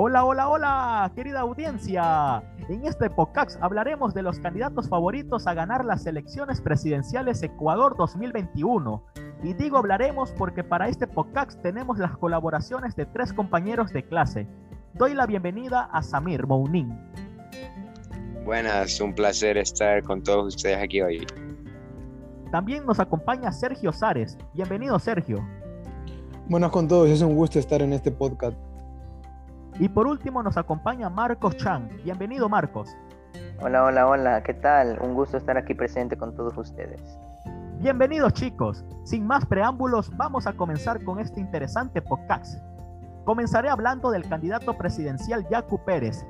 Hola, hola, hola, querida audiencia. En este podcast hablaremos de los candidatos favoritos a ganar las elecciones presidenciales Ecuador 2021. Y digo hablaremos porque para este podcast tenemos las colaboraciones de tres compañeros de clase. Doy la bienvenida a Samir Mounin. Buenas, un placer estar con todos ustedes aquí hoy. También nos acompaña Sergio Sares. Bienvenido, Sergio. Buenas con todos, es un gusto estar en este podcast. Y por último nos acompaña Marcos Chang. Bienvenido, Marcos. Hola, hola, hola, ¿qué tal? Un gusto estar aquí presente con todos ustedes. Bienvenidos chicos. Sin más preámbulos, vamos a comenzar con este interesante podcast. Comenzaré hablando del candidato presidencial Yacu Pérez,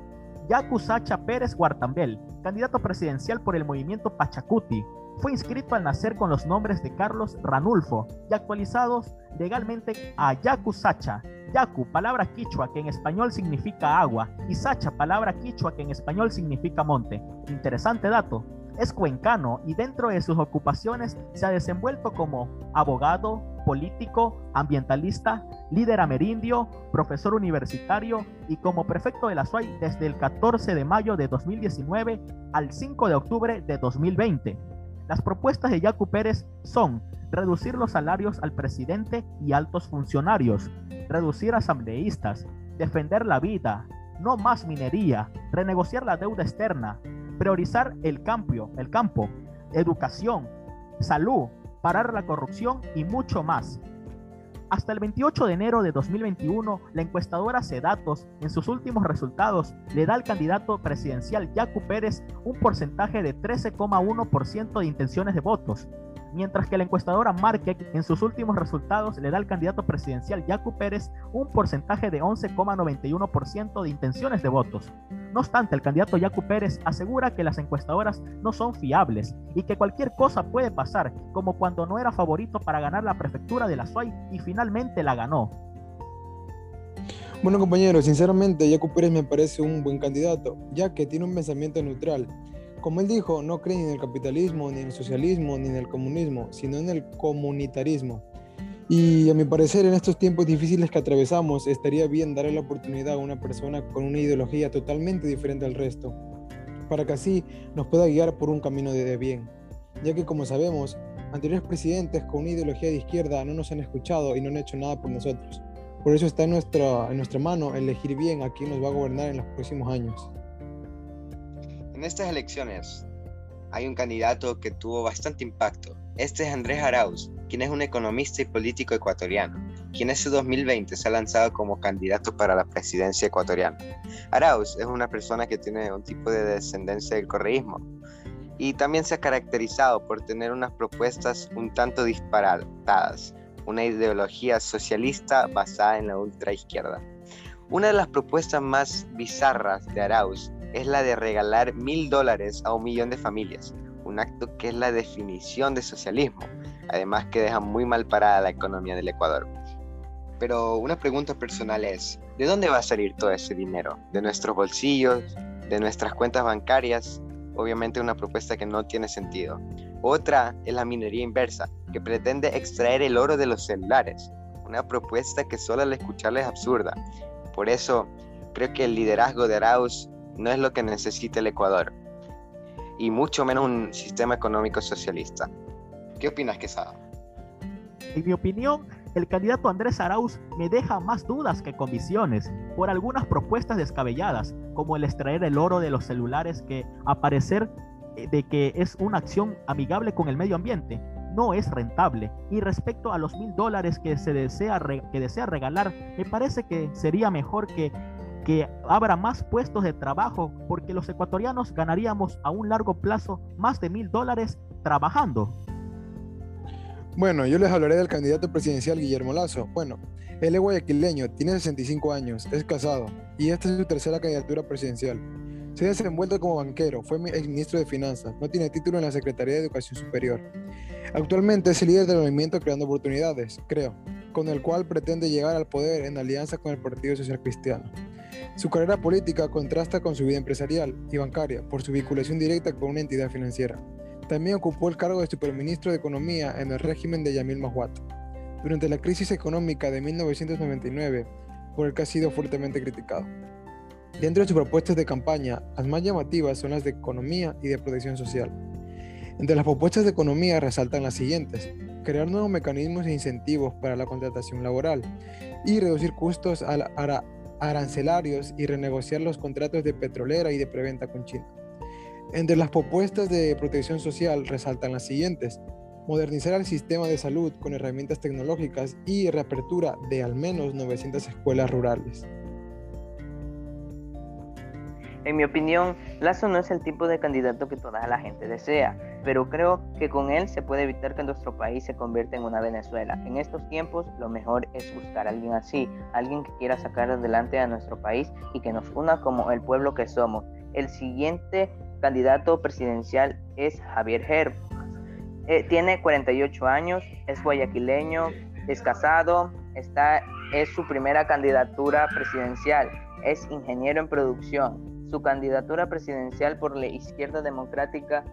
Yacu Sacha Pérez Guartambel, candidato presidencial por el movimiento Pachacuti, fue inscrito al nacer con los nombres de Carlos Ranulfo y actualizados legalmente a Yaku Sacha. Yaku, palabra quichua que en español significa agua, y Sacha, palabra quichua que en español significa monte. Interesante dato. Es cuencano y dentro de sus ocupaciones se ha desenvuelto como abogado, político, ambientalista, líder amerindio, profesor universitario y como prefecto de la SUAY desde el 14 de mayo de 2019 al 5 de octubre de 2020. Las propuestas de Yacu Pérez son reducir los salarios al presidente y altos funcionarios, reducir asambleístas, defender la vida, no más minería, renegociar la deuda externa, priorizar el campo, el campo, educación, salud, parar la corrupción y mucho más. Hasta el 28 de enero de 2021, la encuestadora Cedatos, en sus últimos resultados, le da al candidato presidencial Yacu Pérez un porcentaje de 13,1% de intenciones de votos, mientras que la encuestadora Market en sus últimos resultados le da al candidato presidencial Yacu Pérez un porcentaje de 11,91% de intenciones de votos. No obstante, el candidato Yacu Pérez asegura que las encuestadoras no son fiables y que cualquier cosa puede pasar, como cuando no era favorito para ganar la prefectura de la SUAY y finalmente la ganó. Bueno compañeros, sinceramente Yacu Pérez me parece un buen candidato, ya que tiene un pensamiento neutral como él dijo, no cree ni en el capitalismo, ni en el socialismo, ni en el comunismo, sino en el comunitarismo. Y a mi parecer, en estos tiempos difíciles que atravesamos, estaría bien darle la oportunidad a una persona con una ideología totalmente diferente al resto, para que así nos pueda guiar por un camino de bien. Ya que, como sabemos, anteriores presidentes con una ideología de izquierda no nos han escuchado y no han hecho nada por nosotros. Por eso está en nuestra, en nuestra mano elegir bien a quién nos va a gobernar en los próximos años. En estas elecciones hay un candidato que tuvo bastante impacto. Este es Andrés Arauz, quien es un economista y político ecuatoriano, quien ese 2020 se ha lanzado como candidato para la presidencia ecuatoriana. Arauz es una persona que tiene un tipo de descendencia del correísmo y también se ha caracterizado por tener unas propuestas un tanto disparatadas, una ideología socialista basada en la ultraizquierda. Una de las propuestas más bizarras de Arauz es la de regalar mil dólares a un millón de familias, un acto que es la definición de socialismo, además que deja muy mal parada la economía del Ecuador. Pero una pregunta personal es, ¿de dónde va a salir todo ese dinero? ¿De nuestros bolsillos? ¿De nuestras cuentas bancarias? Obviamente una propuesta que no tiene sentido. Otra es la minería inversa, que pretende extraer el oro de los celulares, una propuesta que solo al escucharla es absurda. Por eso creo que el liderazgo de Arauz no es lo que necesita el Ecuador, y mucho menos un sistema económico socialista. ¿Qué opinas, Quesada? En mi opinión, el candidato Andrés Arauz me deja más dudas que convicciones por algunas propuestas descabelladas, como el extraer el oro de los celulares que, a parecer eh, de que es una acción amigable con el medio ambiente, no es rentable. Y respecto a los mil dólares que se desea, que desea regalar, me parece que sería mejor que que habrá más puestos de trabajo porque los ecuatorianos ganaríamos a un largo plazo más de mil dólares trabajando. Bueno, yo les hablaré del candidato presidencial Guillermo Lazo. Bueno, él es guayaquileño, tiene 65 años, es casado y esta es su tercera candidatura presidencial. Se ha desenvuelto como banquero, fue ministro de Finanzas, no tiene título en la Secretaría de Educación Superior. Actualmente es el líder del movimiento Creando Oportunidades, creo, con el cual pretende llegar al poder en alianza con el Partido Social Cristiano. Su carrera política contrasta con su vida empresarial y bancaria por su vinculación directa con una entidad financiera. También ocupó el cargo de superministro de Economía en el régimen de Yamil Mahuat. Durante la crisis económica de 1999, por el que ha sido fuertemente criticado. Dentro de sus propuestas de campaña, las más llamativas son las de economía y de protección social. Entre las propuestas de economía resaltan las siguientes. Crear nuevos mecanismos e incentivos para la contratación laboral y reducir costos arancelarios y renegociar los contratos de petrolera y de preventa con China. Entre las propuestas de protección social resaltan las siguientes. Modernizar el sistema de salud con herramientas tecnológicas y reapertura de al menos 900 escuelas rurales. En mi opinión, Lazo no es el tipo de candidato que toda la gente desea, pero creo que con él se puede evitar que nuestro país se convierta en una Venezuela. En estos tiempos, lo mejor es buscar a alguien así, alguien que quiera sacar adelante a nuestro país y que nos una como el pueblo que somos. El siguiente candidato presidencial es Javier Herb. Eh, tiene 48 años, es guayaquileño, es casado, está, es su primera candidatura presidencial, es ingeniero en producción, su candidatura presidencial por la izquierda democrática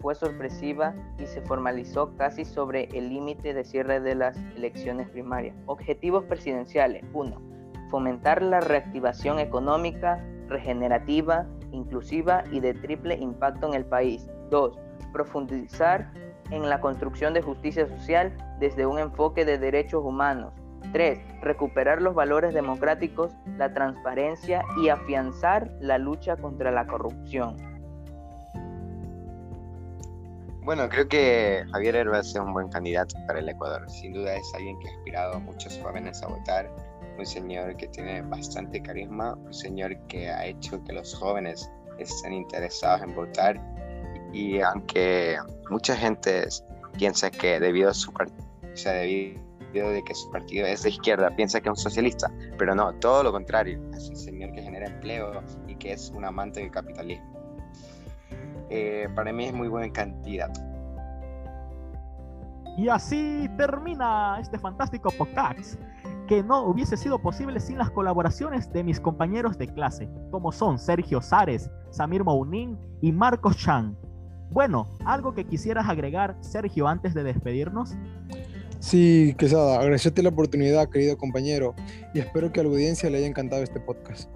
fue sorpresiva y se formalizó casi sobre el límite de cierre de las elecciones primarias. Objetivos presidenciales. 1. Fomentar la reactivación económica, regenerativa, inclusiva y de triple impacto en el país. 2. Profundizar en la construcción de justicia social desde un enfoque de derechos humanos. 3. Recuperar los valores democráticos, la transparencia y afianzar la lucha contra la corrupción. Bueno, creo que Javier Herbaz es un buen candidato para el Ecuador. Sin duda es alguien que ha inspirado a muchos jóvenes a votar. Un señor que tiene bastante carisma, un señor que ha hecho que los jóvenes estén interesados en votar. Y aunque mucha gente piensa que debido a su partido, o sea, debido de que su partido es de izquierda, piensa que es un socialista, pero no, todo lo contrario, es un señor que genera empleo y que es un amante del capitalismo. Eh, para mí es muy buen candidato. Y así termina este fantástico podcast que no hubiese sido posible sin las colaboraciones de mis compañeros de clase, como son Sergio Sares, Samir Mounin y Marcos Chan. Bueno, ¿algo que quisieras agregar, Sergio, antes de despedirnos? Sí, Quesada, agradecerte la oportunidad, querido compañero, y espero que a la audiencia le haya encantado este podcast.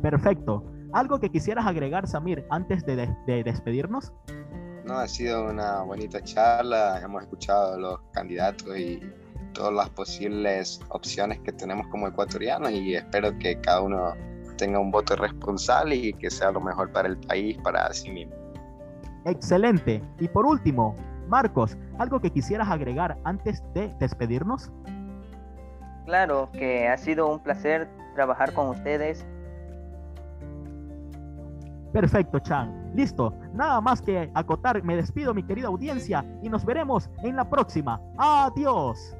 Perfecto. ¿Algo que quisieras agregar, Samir, antes de, despedirnos? No, ha sido una bonita charla, hemos escuchado los candidatos y todas las posibles opciones que tenemos como ecuatorianos y espero que cada uno tenga un voto responsable y que sea lo mejor para el país, para sí mismo. Excelente. Y por último, Marcos, ¿algo que quisieras agregar antes de despedirnos? Claro, que ha sido un placer trabajar con ustedes. Perfecto, Chan. Listo. Nada más que acotar. Me despido, mi querida audiencia, y nos veremos en la próxima. Adiós.